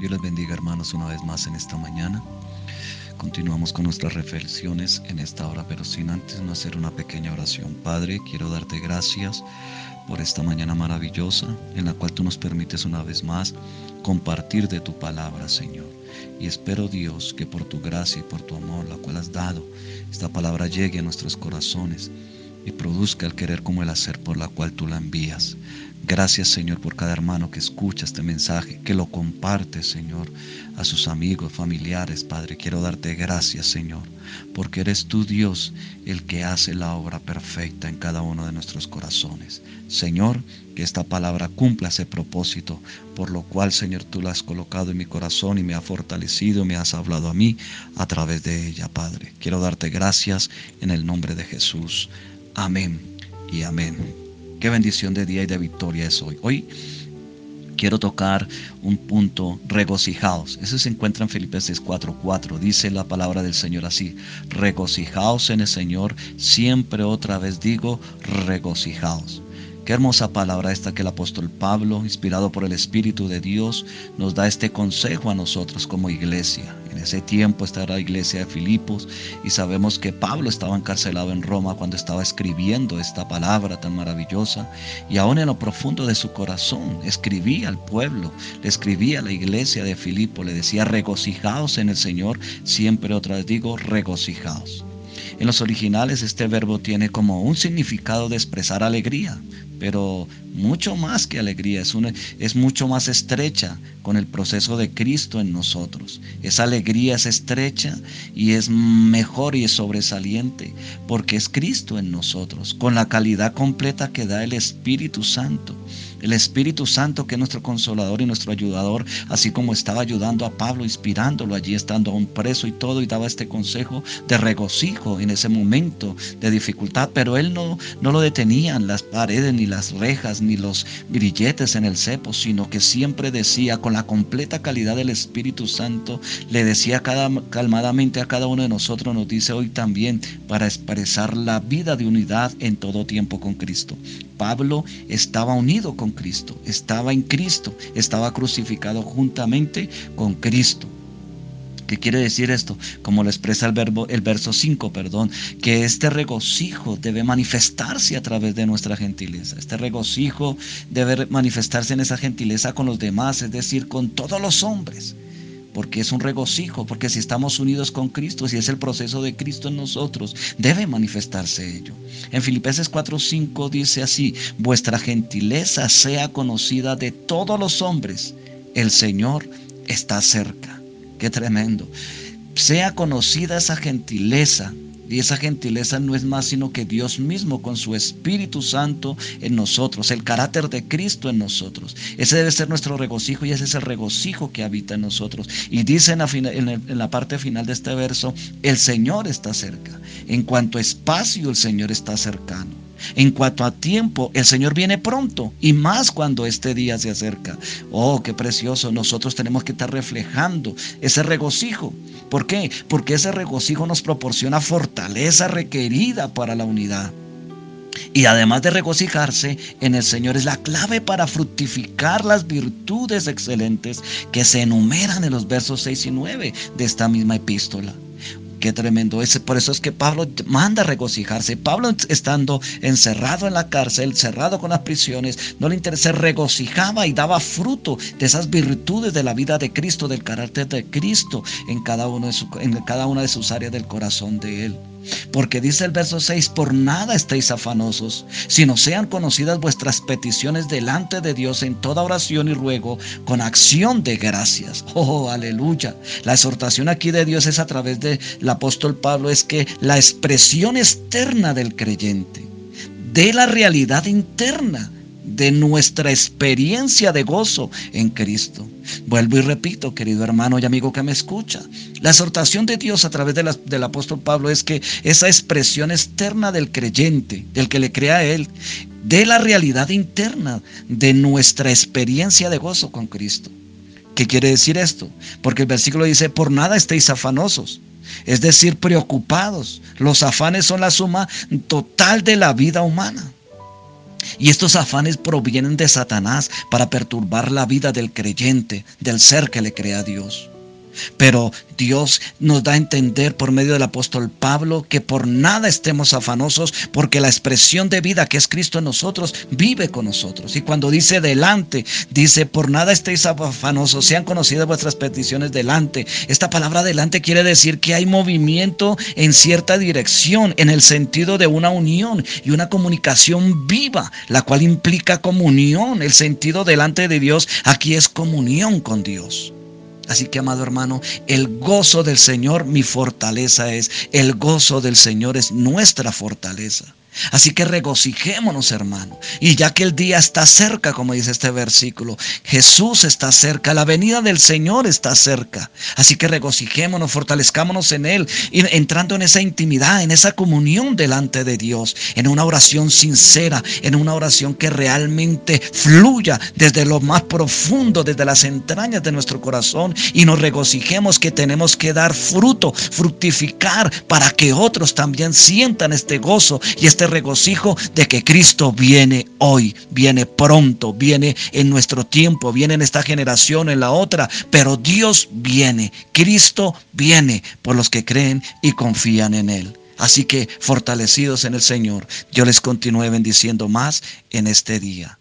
Dios les bendiga hermanos una vez más en esta mañana. Continuamos con nuestras reflexiones en esta hora, pero sin antes no hacer una pequeña oración. Padre, quiero darte gracias por esta mañana maravillosa en la cual tú nos permites una vez más compartir de tu palabra, Señor. Y espero, Dios, que por tu gracia y por tu amor, la cual has dado, esta palabra llegue a nuestros corazones y produzca el querer como el hacer por la cual tú la envías. Gracias Señor por cada hermano que escucha este mensaje, que lo comparte Señor a sus amigos, familiares, Padre. Quiero darte gracias Señor, porque eres tú Dios el que hace la obra perfecta en cada uno de nuestros corazones. Señor, que esta palabra cumpla ese propósito, por lo cual Señor tú la has colocado en mi corazón y me ha fortalecido, me has hablado a mí a través de ella, Padre. Quiero darte gracias en el nombre de Jesús. Amén y amén. Qué bendición de día y de victoria es hoy. Hoy quiero tocar un punto regocijaos. Ese se encuentra en Filipenses 4:4. Dice la palabra del Señor así: regocijaos en el Señor. Siempre otra vez digo, regocijaos. Qué hermosa palabra esta que el apóstol Pablo, inspirado por el Espíritu de Dios, nos da este consejo a nosotros como iglesia. En ese tiempo estaba la iglesia de Filipos y sabemos que Pablo estaba encarcelado en Roma cuando estaba escribiendo esta palabra tan maravillosa y aún en lo profundo de su corazón escribía al pueblo, le escribía a la iglesia de Filipo, le decía regocijaos en el Señor, siempre otra vez digo regocijaos. En los originales este verbo tiene como un significado de expresar alegría, pero mucho más que alegría, es, una, es mucho más estrecha con el proceso de Cristo en nosotros. Esa alegría es estrecha y es mejor y es sobresaliente porque es Cristo en nosotros, con la calidad completa que da el Espíritu Santo. El Espíritu Santo que es nuestro consolador y nuestro ayudador, así como estaba ayudando a Pablo, inspirándolo allí estando aún preso y todo, y daba este consejo de regocijo en ese momento de dificultad, pero él no, no lo detenían las paredes, ni las rejas, ni los grilletes en el cepo, sino que siempre decía con la completa calidad del Espíritu Santo, le decía cada, calmadamente a cada uno de nosotros, nos dice hoy también, para expresar la vida de unidad en todo tiempo con Cristo. Pablo estaba unido con Cristo, estaba en Cristo, estaba crucificado juntamente con Cristo. ¿Qué quiere decir esto? Como lo expresa el, verbo, el verso 5, perdón, que este regocijo debe manifestarse a través de nuestra gentileza. Este regocijo debe manifestarse en esa gentileza con los demás, es decir, con todos los hombres porque es un regocijo, porque si estamos unidos con Cristo, si es el proceso de Cristo en nosotros, debe manifestarse ello. En Filipenses 4:5 dice así, vuestra gentileza sea conocida de todos los hombres, el Señor está cerca. Qué tremendo. Sea conocida esa gentileza y esa gentileza no es más sino que Dios mismo con su Espíritu Santo en nosotros, el carácter de Cristo en nosotros. Ese debe ser nuestro regocijo y ese es el regocijo que habita en nosotros. Y dice en la, en la parte final de este verso, el Señor está cerca. En cuanto a espacio, el Señor está cercano. En cuanto a tiempo, el Señor viene pronto y más cuando este día se acerca. Oh, qué precioso. Nosotros tenemos que estar reflejando ese regocijo. ¿Por qué? Porque ese regocijo nos proporciona fortaleza requerida para la unidad. Y además de regocijarse en el Señor es la clave para fructificar las virtudes excelentes que se enumeran en los versos 6 y 9 de esta misma epístola. Qué tremendo es. Por eso es que Pablo manda regocijarse. Pablo estando encerrado en la cárcel, cerrado con las prisiones, no le interesa, regocijaba y daba fruto de esas virtudes de la vida de Cristo, del carácter de Cristo en cada, uno de en cada una de sus áreas del corazón de él. Porque dice el verso 6, por nada estéis afanosos, sino sean conocidas vuestras peticiones delante de Dios en toda oración y ruego con acción de gracias. Oh, aleluya. La exhortación aquí de Dios es a través del apóstol Pablo, es que la expresión externa del creyente, de la realidad interna, de nuestra experiencia de gozo en Cristo. Vuelvo y repito, querido hermano y amigo que me escucha, la exhortación de Dios a través del apóstol Pablo es que esa expresión externa del creyente, del que le crea a Él, de la realidad interna de nuestra experiencia de gozo con Cristo. ¿Qué quiere decir esto? Porque el versículo dice, por nada estéis afanosos, es decir, preocupados. Los afanes son la suma total de la vida humana. Y estos afanes provienen de Satanás para perturbar la vida del creyente, del ser que le crea a Dios. Pero Dios nos da a entender por medio del apóstol Pablo que por nada estemos afanosos porque la expresión de vida que es Cristo en nosotros vive con nosotros. Y cuando dice delante, dice por nada estéis afanosos, sean conocidas vuestras peticiones delante. Esta palabra delante quiere decir que hay movimiento en cierta dirección, en el sentido de una unión y una comunicación viva, la cual implica comunión. El sentido delante de Dios aquí es comunión con Dios. Así que, amado hermano, el gozo del Señor mi fortaleza es. El gozo del Señor es nuestra fortaleza. Así que regocijémonos, hermano. Y ya que el día está cerca, como dice este versículo, Jesús está cerca, la venida del Señor está cerca. Así que regocijémonos, fortalezcámonos en Él, entrando en esa intimidad, en esa comunión delante de Dios, en una oración sincera, en una oración que realmente fluya desde lo más profundo, desde las entrañas de nuestro corazón y nos regocijemos que tenemos que dar fruto, fructificar para que otros también sientan este gozo y este regocijo de que Cristo viene hoy, viene pronto, viene en nuestro tiempo, viene en esta generación, en la otra, pero Dios viene, Cristo viene por los que creen y confían en Él. Así que fortalecidos en el Señor, yo les continúe bendiciendo más en este día.